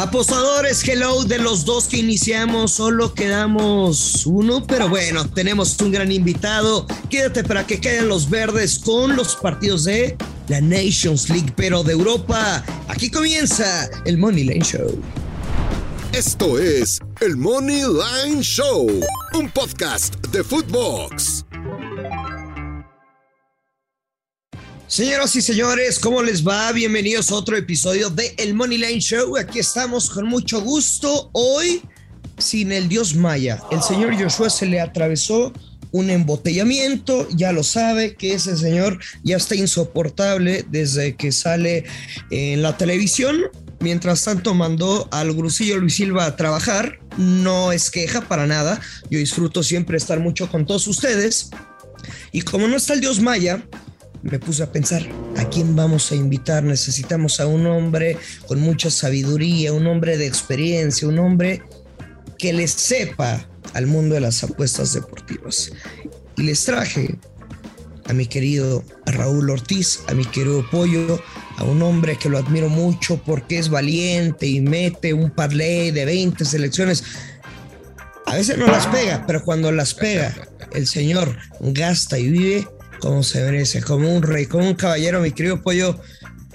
Apostadores, hello, de los dos que iniciamos, solo quedamos uno, pero bueno, tenemos un gran invitado. Quédate para que caigan los verdes con los partidos de la Nations League, pero de Europa. Aquí comienza el Money Lane Show. Esto es el Money Line Show, un podcast de Footbox. Señoras y señores, ¿cómo les va? Bienvenidos a otro episodio de El Money Line Show. Aquí estamos con mucho gusto. Hoy, sin el dios Maya, el señor Joshua se le atravesó un embotellamiento. Ya lo sabe que ese señor ya está insoportable desde que sale en la televisión. Mientras tanto, mandó al Grusillo Luis Silva a trabajar. No es queja para nada. Yo disfruto siempre estar mucho con todos ustedes. Y como no está el dios Maya, me puse a pensar, ¿a quién vamos a invitar? Necesitamos a un hombre con mucha sabiduría, un hombre de experiencia, un hombre que le sepa al mundo de las apuestas deportivas. Y les traje a mi querido Raúl Ortiz, a mi querido Pollo, a un hombre que lo admiro mucho porque es valiente y mete un parlay de 20 selecciones. A veces no las pega, pero cuando las pega, el señor gasta y vive como se merece, como un rey, como un caballero, mi querido pollo.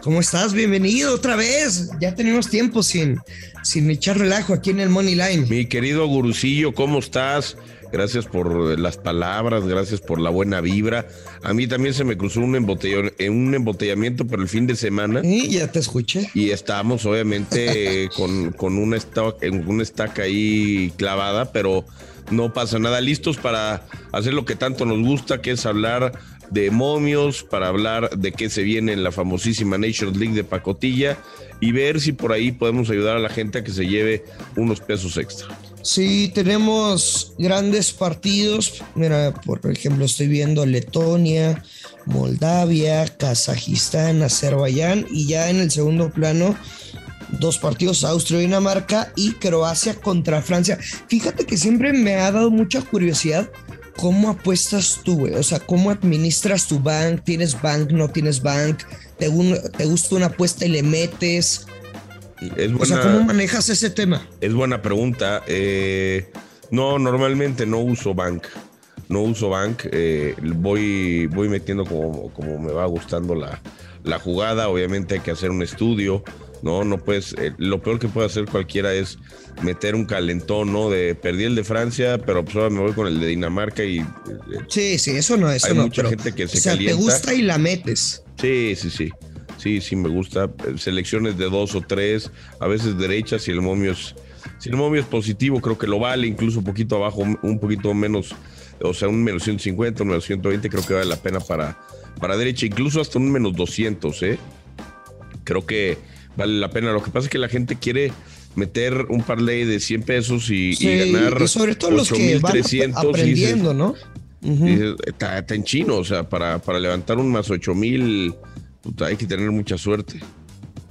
¿Cómo estás? Bienvenido otra vez. Ya tenemos tiempo sin, sin echar relajo aquí en el Money Line. Mi querido gurucillo, ¿cómo estás? Gracias por las palabras, gracias por la buena vibra. A mí también se me cruzó un, embotellón, un embotellamiento por el fin de semana. Y ya te escuché. Y estábamos obviamente con, con una, estaca, una estaca ahí clavada, pero no pasa nada. Listos para hacer lo que tanto nos gusta, que es hablar de momios, para hablar de qué se viene en la famosísima Nations League de Pacotilla y ver si por ahí podemos ayudar a la gente a que se lleve unos pesos extra. Sí, tenemos grandes partidos. Mira, por ejemplo, estoy viendo Letonia, Moldavia, Kazajistán, Azerbaiyán y ya en el segundo plano dos partidos Austria, Dinamarca y Croacia contra Francia. Fíjate que siempre me ha dado mucha curiosidad ¿cómo apuestas tú, güey? O sea, ¿cómo administras tu bank? ¿Tienes bank? ¿No tienes bank? ¿Te, te gusta una apuesta y le metes? o sea, ¿cómo manejas ese tema? Es buena pregunta. Eh, no, normalmente no uso bank. No uso bank. Eh, voy, voy metiendo como, como me va gustando la, la jugada. Obviamente hay que hacer un estudio. No, no puedes. Eh, lo peor que puede hacer cualquiera es meter un calentón, ¿no? De perdí el de Francia, pero pues ahora me voy con el de Dinamarca y. Eh, sí, sí, eso no, eso hay no. mucha gente que se o sea, calienta. te gusta y la metes. Sí, sí, sí. Sí, sí, me gusta. Selecciones de dos o tres, a veces derechas, si el momio es. Si el momio es positivo, creo que lo vale, incluso un poquito abajo, un poquito menos, o sea, un menos 150, un menos 120, creo que vale la pena para, para derecha, incluso hasta un menos 200, ¿eh? Creo que vale la pena. Lo que pasa es que la gente quiere meter un parlay de 100 pesos y, ganar y sobre todo los que van aprendiendo, ¿no? está, en chino, o sea, para, para levantar un más 8 mil hay que tener mucha suerte.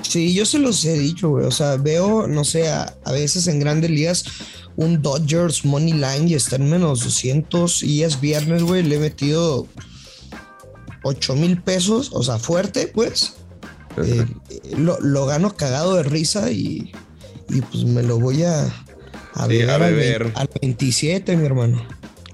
Sí, yo se los he dicho, güey. O sea, veo, no sé, a, veces en grandes ligas un Dodgers Money Line y está en menos 200 y es viernes, güey. Le he metido 8 mil pesos, o sea, fuerte, pues. Eh, lo, gano cagado de risa y, pues me lo voy a, a, beber, Al, 27, mi hermano.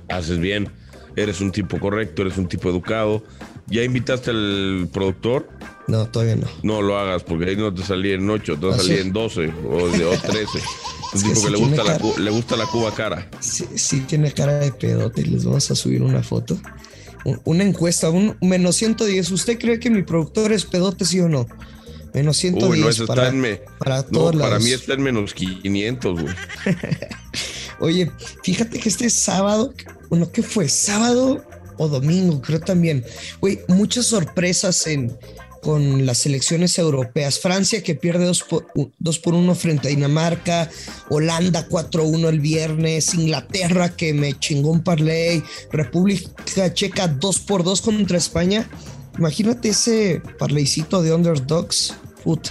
Haces bien, eres un tipo correcto, eres un tipo educado. ¿Ya invitaste al productor? No, todavía no. No lo hagas porque ahí no te salí en 8, te va a salir en 12 o, 13. un tipo que, le, gusta la, le gusta la cuba cara. Sí, sí, tiene cara de pedote. Les vamos a subir una foto una encuesta, un menos 110. ¿Usted cree que mi productor es pedote, sí o no? Menos 110 para, para todos Para mí está en menos 500, güey. Oye, fíjate que este sábado, bueno, ¿qué fue? ¿Sábado o domingo? Creo también. Güey, muchas sorpresas en, con las selecciones europeas. Francia que pierde 2 por, 1 frente a Dinamarca, Holanda 4-1 el viernes, Inglaterra que me chingó un parlay, República Checa 2 por 2 contra España. Imagínate ese parleycito de underdogs. Puta.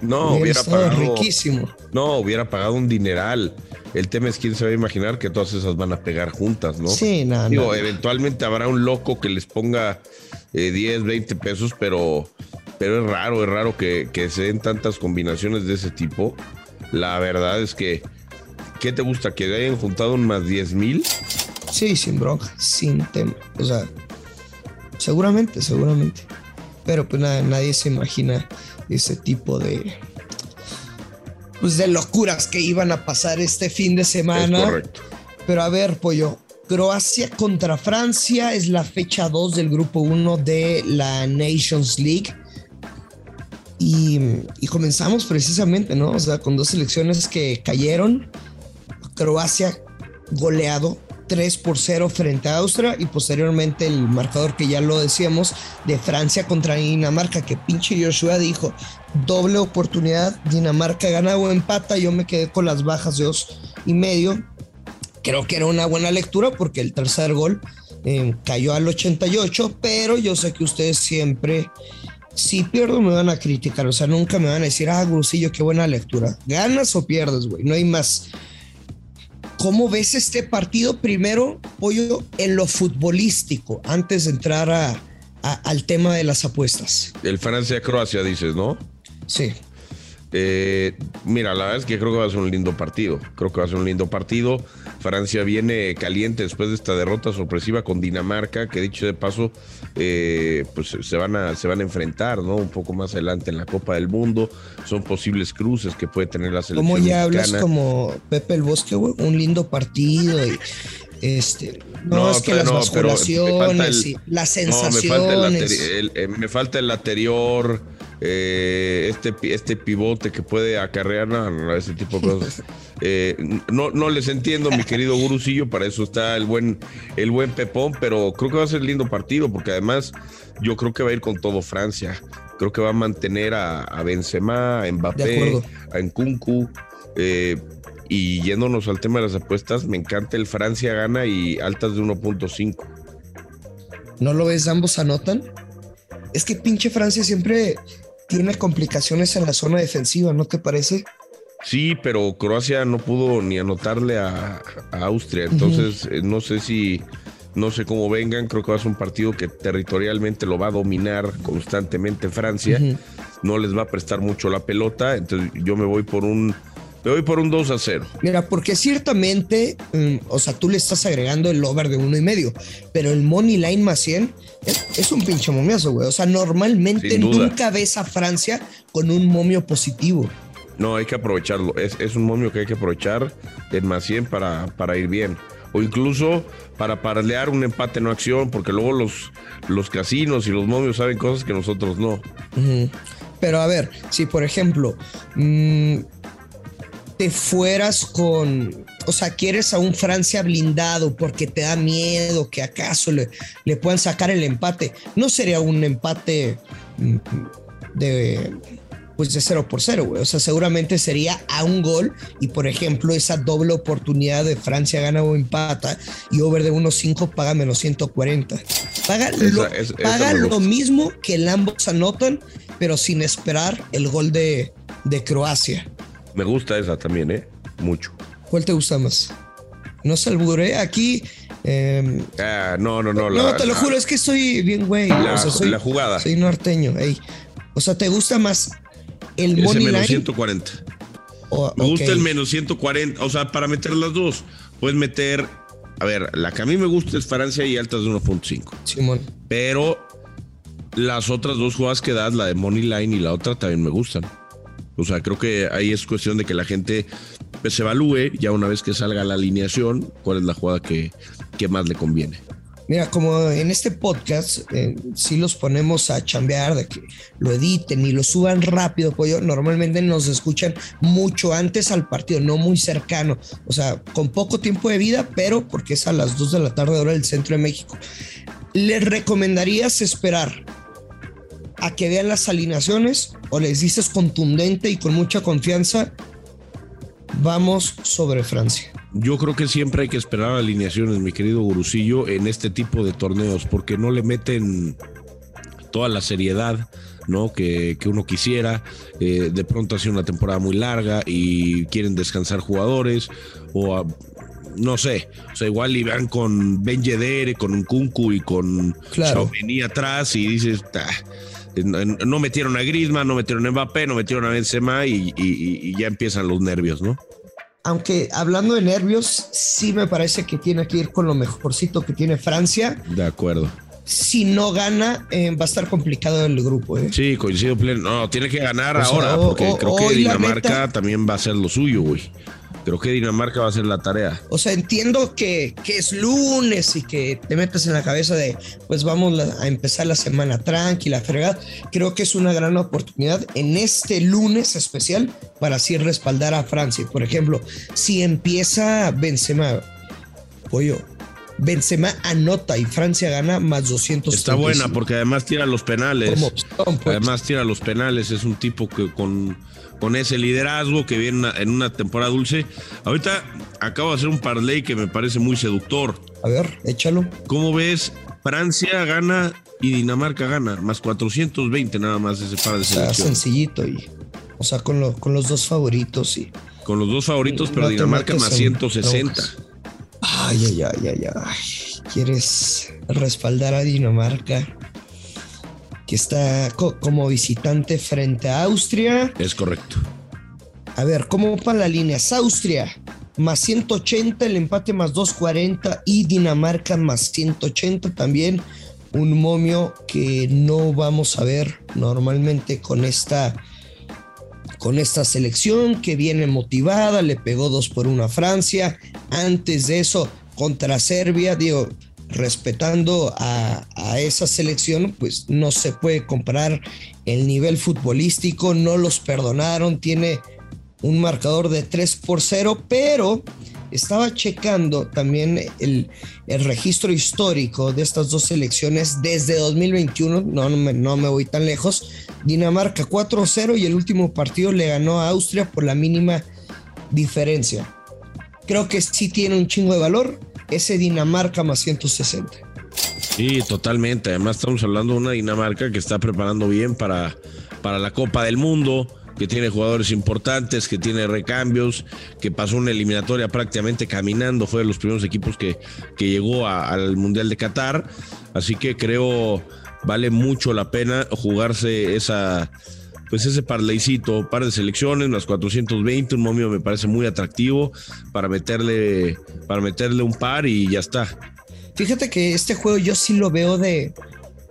No, hubiera, pagado. Riquísimo. No, hubiera pagado un dineral. El tema es quién se va a imaginar que todas esas van a pegar juntas, ¿no? Sí, nada. Digo, eventualmente habrá un loco que les ponga 10, eh, 20 pesos, pero, pero es raro, es raro que, se den tantas combinaciones de ese tipo. La verdad es que, ¿qué te gusta? ¿Que hayan juntado un más 10 mil? Sí, sin bronca, sin tema. O sea, seguramente, seguramente. Pero pues nada, nadie se imagina ese tipo de. Pues de locuras que iban a pasar este fin de semana. correcto. Pero a ver, pollo. Croacia contra Francia es la fecha 2 del grupo 1 de la Nations League. Y, comenzamos precisamente, ¿no? O sea, con dos selecciones que cayeron. Croacia goleado 3 por 0 frente a Austria y posteriormente el marcador que ya lo decíamos de Francia contra Dinamarca, que pinche Joshua dijo, doble oportunidad, Dinamarca gana o empata, yo me quedé con las bajas de dos y medio. Creo que era una buena lectura porque el tercer gol eh, cayó al 88, pero yo sé que ustedes siempre si pierdo me van a criticar, o sea, nunca me van a decir, ah, Grusillo, qué buena lectura. Ganas o pierdes, güey, no hay más. ¿Cómo ves este partido? Primero, Pollo, en lo futbolístico, antes de entrar a, a, al tema de las apuestas. El Francia-Croacia, dices, ¿no? Sí. Eh, mira, la verdad es que creo que va a ser un lindo partido. Creo que va a ser un lindo partido. Francia viene caliente después de esta derrota sorpresiva con Dinamarca, que dicho de paso, eh, pues se van, a, se van a enfrentar, ¿no? Un poco más adelante en la Copa del Mundo. Son posibles cruces que puede tener la selección. Como ya mexicana. hablas como Pepe el Bosque, güey, un lindo partido y este, no, no es que las no, el, y las sensaciones. No, me, falta el, el, me falta el anterior eh, este, este pivote que puede acarrear no, ese tipo de cosas. Eh, no, no les entiendo, mi querido Gurusillo, para eso está el buen, el buen Pepón, pero creo que va a ser lindo partido, porque además yo creo que va a ir con todo Francia. Creo que va a mantener a, a Benzema, a Mbappé, a Nkunku. Eh, y yéndonos al tema de las apuestas, me encanta el Francia gana y altas de 1.5. ¿No lo ves? ¿Ambos anotan? Es que pinche Francia siempre tiene complicaciones en la zona defensiva, ¿no te parece? Sí, pero Croacia no pudo ni anotarle a, a Austria, entonces uh -huh. no sé si, no sé cómo vengan, creo que va a ser un partido que territorialmente lo va a dominar constantemente Francia, uh -huh. no les va a prestar mucho la pelota, entonces yo me voy por un, me voy por un 2 a 0. Mira, porque ciertamente, um, o sea, tú le estás agregando el over de uno y medio, pero el money line más 100 es, es un pinche momiazo, güey. O sea, normalmente nunca ves a Francia con un momio positivo. No, hay que aprovecharlo. Es, es, un momio que hay que aprovechar en más 100 para, para ir bien. O incluso para paralear un empate no acción, porque luego los, los casinos y los momios saben cosas que nosotros no. Uh -huh. Pero a ver, si por ejemplo mmm, te fueras con, o sea, quieres a un Francia blindado porque te da miedo que acaso le, le puedan sacar el empate, no sería un empate mm, de pues de 0 por 0, güey. O sea, seguramente sería a un gol y, por ejemplo, esa doble oportunidad de Francia gana o empata y over de 1.5 paga menos 140. Paga, esa, lo, es, paga lo mismo que el ambos anotan, pero sin esperar el gol de, de Croacia. Me gusta esa también, ¿eh? Mucho. ¿Cuál te gusta más? No se alburé. Aquí. Eh, ah, no, no, no. No, la, te lo juro, es que estoy bien, güey. La, o sea, soy, la jugada. Soy norteño, ey. O sea, ¿te gusta más el money menos line? 140. Oh, me okay. gusta el menos 140. O sea, para meter las dos, puedes meter. A ver, la que a mí me gusta es Francia y altas de 1.5. Simón. Pero las otras dos jugadas que das, la de Money Line y la otra, también me gustan. O sea, creo que ahí es cuestión de que la gente pues, se evalúe ya una vez que salga la alineación, cuál es la jugada que, que más le conviene. Mira, como en este podcast, eh, si los ponemos a chambear, de que lo editen y lo suban rápido, pues normalmente nos escuchan mucho antes al partido, no muy cercano, o sea, con poco tiempo de vida, pero porque es a las 2 de la tarde hora del centro de México. ¿Les recomendarías esperar a que vean las alineaciones o les dices contundente y con mucha confianza, vamos sobre Francia? Yo creo que siempre hay que esperar alineaciones, mi querido Gurusillo, en este tipo de torneos, porque no le meten toda la seriedad ¿no? que, que uno quisiera. Eh, de pronto ha sido una temporada muy larga y quieren descansar jugadores o a, no sé, o sea, igual iban con Ben Yedder, con un Kunku y con claro. Atrás y dices, no metieron a Griezmann, no metieron a Mbappé, no metieron a Benzema y, y, ya empiezan los nervios, ¿no? Aunque hablando de nervios, sí me parece que tiene que ir con lo mejorcito que tiene Francia. De acuerdo. Si no gana, eh, va a estar complicado el grupo. ¿eh? Sí, coincido pleno. No, tiene que ganar ahora, porque creo que Dinamarca también va a ser lo suyo, güey. Creo que Dinamarca va a hacer la tarea. O sea, entiendo que, que, es lunes y que te metes en la cabeza de, pues vamos a empezar la semana tranquila, fregada. Creo que es una gran oportunidad en este lunes especial para así respaldar a Francia. Por ejemplo, si empieza Benzema, pollo, Benzema anota y Francia gana más 200. Está buena porque además tira los penales. Pues. Además tira los penales. Es un tipo que con con ese liderazgo que viene en una temporada dulce. Ahorita acabo de hacer un parlay que me parece muy seductor. A ver, échalo. ¿Cómo ves? Francia gana y Dinamarca gana, más 420 nada más ese par de selección. sencillito y, o sea, con, con los dos favoritos y. Con los dos favoritos, pero Dinamarca más 160. Ay, ay, ay, ay, ay. ¿Quieres respaldar a Dinamarca? que está como visitante frente a Austria. Es correcto. A ver, ¿cómo van las líneas? Austria más 180, el empate más 240 y Dinamarca más 180 también. Un momio que no vamos a ver normalmente con esta, con esta selección que viene motivada, le pegó 2 por 1 a Francia. Antes de eso, contra Serbia, digo, respetando a, esa selección, pues no se puede comparar el nivel futbolístico, no los perdonaron, tiene un marcador de 3 por 0, pero estaba checando también el, registro histórico de estas dos selecciones desde 2021, no, no, me, no me voy tan lejos, Dinamarca 4-0 y el último partido le ganó a Austria por la mínima diferencia. Creo que sí tiene un chingo de valor, ese Dinamarca más 160. Sí, totalmente. Además estamos hablando de una Dinamarca que está preparando bien para, para la Copa del Mundo, que tiene jugadores importantes, que tiene recambios, que pasó una eliminatoria prácticamente caminando, fue de los primeros equipos que, que llegó al Mundial de Qatar. Así que creo vale mucho la pena jugarse esa, pues ese parleycito, par de selecciones, las 420, un momio me parece muy atractivo para meterle, para meterle un par y ya está. Fíjate que este juego yo sí lo veo de,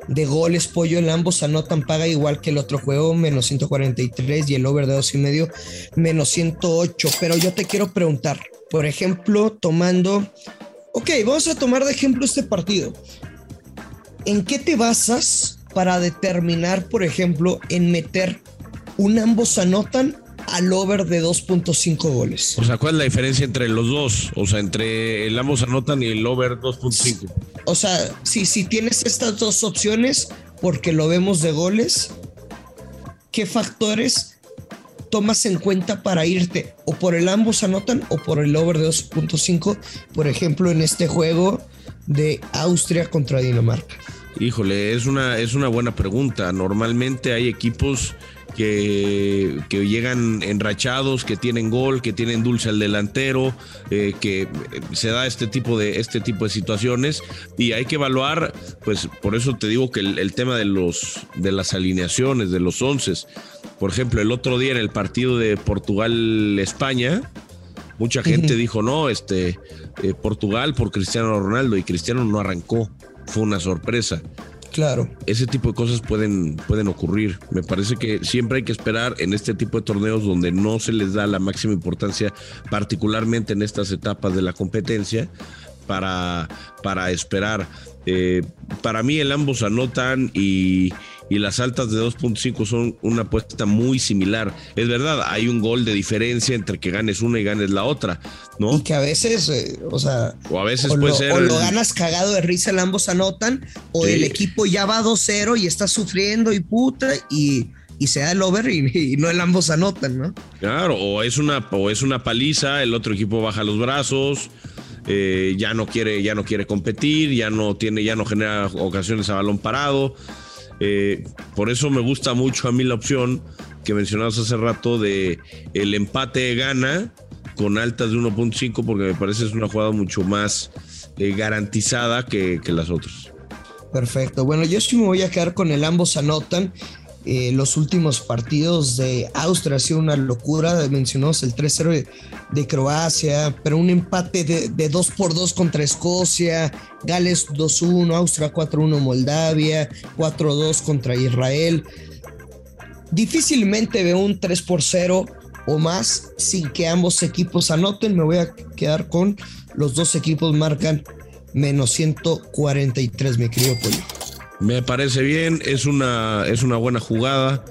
de goles, pollo, en ambos anotan, paga igual que el otro juego, menos 143 y el over de dos y medio, menos 108. Pero yo te quiero preguntar, por ejemplo, tomando, ok, vamos a tomar de ejemplo este partido. ¿En qué te basas para determinar, por ejemplo, en meter un ambos anotan al over de 2.5 goles. O sea, ¿cuál es la diferencia entre los dos? O sea, entre el ambos anotan y el over 2.5. O sea, si, si tienes estas dos opciones, porque lo vemos de goles, ¿qué factores tomas en cuenta para irte o por el ambos anotan o por el over de 2.5, por ejemplo, en este juego de Austria contra Dinamarca? Híjole, es una, es una buena pregunta. Normalmente hay equipos que, que, llegan enrachados, que tienen gol, que tienen dulce al delantero, eh, que se da este tipo de este tipo de situaciones y hay que evaluar, pues por eso te digo que el, tema de los de las alineaciones, de los once, por ejemplo, el otro día en el partido de Portugal España, mucha gente dijo no, este eh, Portugal por Cristiano Ronaldo y Cristiano no arrancó, fue una sorpresa. Claro. Ese tipo de cosas pueden, pueden ocurrir. Me parece que siempre hay que esperar en este tipo de torneos donde no se les da la máxima importancia, particularmente en estas etapas de la competencia, para, para esperar. Eh, para mí el ambos anotan y, y las altas de 2.5 son una apuesta muy similar. Es verdad, hay un gol de diferencia entre que ganes una y ganes la otra, ¿no? Y que a veces, eh, o sea, o a veces puede lo, ser. O lo ganas cagado de risa, el ambos anotan, o el equipo ya va 2-0 y está sufriendo y puta, y, y se da el over y, no el ambos anotan, ¿no? Claro, o es una, o es una paliza, el otro equipo baja los brazos. Eh, ya no quiere, ya no quiere competir, ya no tiene, ya no genera ocasiones a balón parado. Eh, por eso me gusta mucho a mí la opción que mencionabas hace rato de el empate gana con altas de 1.5 porque me parece es una jugada mucho más eh, garantizada que, las otras. Perfecto. Bueno, yo sí me voy a quedar con el ambos anotan. Eh, los últimos partidos de Austria ha sido una locura. Mencionamos el 3-0 de, Croacia, pero un empate de, 2 por 2 contra Escocia, Gales 2-1, Austria 4-1, Moldavia 4-2 contra Israel. Difícilmente veo un 3 por 0 o más sin que ambos equipos anoten. Me voy a quedar con los dos equipos marcan menos 143, mi querido Pollo. Me parece bien, es una, es una buena jugada.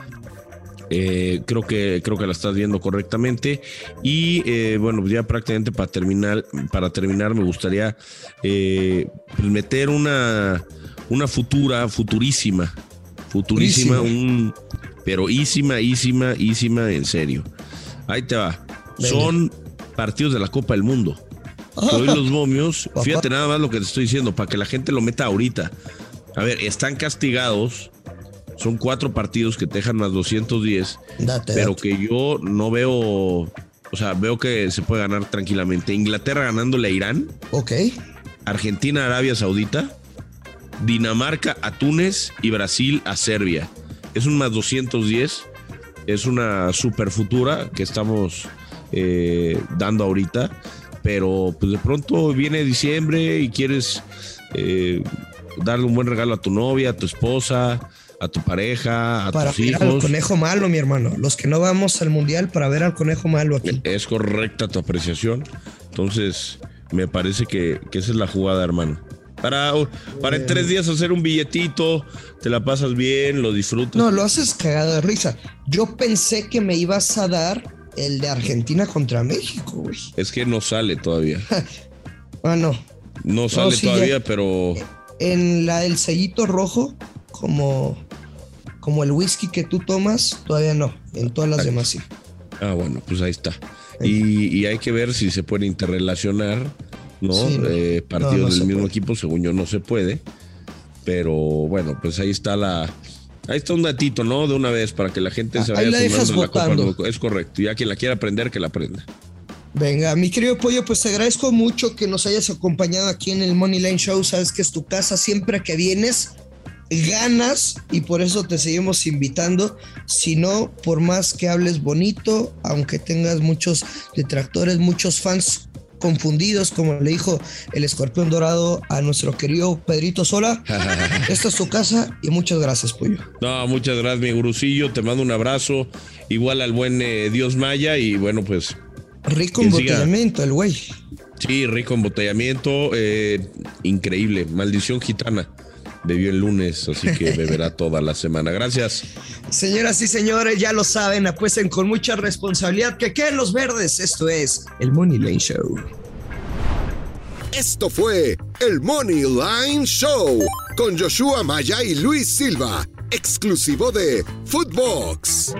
Eh, creo que creo que la estás viendo correctamente. Y eh, bueno ya prácticamente para terminar para terminar me gustaría eh, pues meter una una futura futurísima futurísima un pero ísima ísima ísima en serio. Ahí te va. Son partidos de la Copa del Mundo. Hoy los momios fíjate nada más lo que te estoy diciendo para que la gente lo meta ahorita a ver, están castigados. Son cuatro partidos que te dejan más 210. pero que yo no veo. O sea, veo que se puede ganar tranquilamente. Inglaterra ganándole a Irán. Ok. Argentina, Arabia Saudita. Dinamarca a Túnez y Brasil a Serbia. Es un más 210. Es una super futura que estamos eh, dando ahorita. Pero pues de pronto viene diciembre y quieres eh, darle un buen regalo a tu novia, a tu esposa, a tu pareja, a para tus hijos. Para ver al conejo malo, mi hermano. Los que no vamos al mundial para ver al conejo malo aquí. Es correcta tu apreciación. Entonces, me parece que, esa es la jugada, hermano. Para, para en tres días hacer un billetito, te la pasas bien, lo disfrutas. No, lo haces cagado de risa. Yo pensé que me ibas a dar el de Argentina contra México, güey. Es que no sale todavía. ah, no. No sale todavía, pero en la del sellito rojo, como, como el whisky que tú tomas, todavía no. En todas las demás sí. Ah, bueno, pues ahí está. Y, hay que ver si se puede interrelacionar, ¿no? Eh, partidos del mismo equipo, según yo no se puede. Pero bueno, pues ahí está la. Ahí está un datito, ¿no? De una vez para que la gente se vaya sumando la Copa. Es correcto. Y a quien la quiera aprender, que la aprenda. Venga, mi querido Pollo, pues te agradezco mucho que nos hayas acompañado aquí en el Money Line Show. Sabes que es tu casa siempre que vienes, ganas y por eso te seguimos invitando. Si no, por más que hables bonito, aunque tengas muchos detractores, muchos fans confundidos, como le dijo el escorpión dorado a nuestro querido Pedrito Sola. Esta es tu casa y muchas gracias, Pollo. No, muchas gracias, mi gurusillo. Te mando un abrazo. Igual al buen eh, Dios Maya y bueno, pues Rico embotellamiento, el güey. Sí, rico embotellamiento. Eh, increíble. Maldición gitana. Bebió el lunes, así que beberá toda la semana. Gracias. Señoras y señores, ya lo saben, apuesten con mucha responsabilidad que queden los verdes. Esto es el Money Line Show. Esto fue el Money Line Show con Joshua Maya y Luis Silva, exclusivo de Footbox.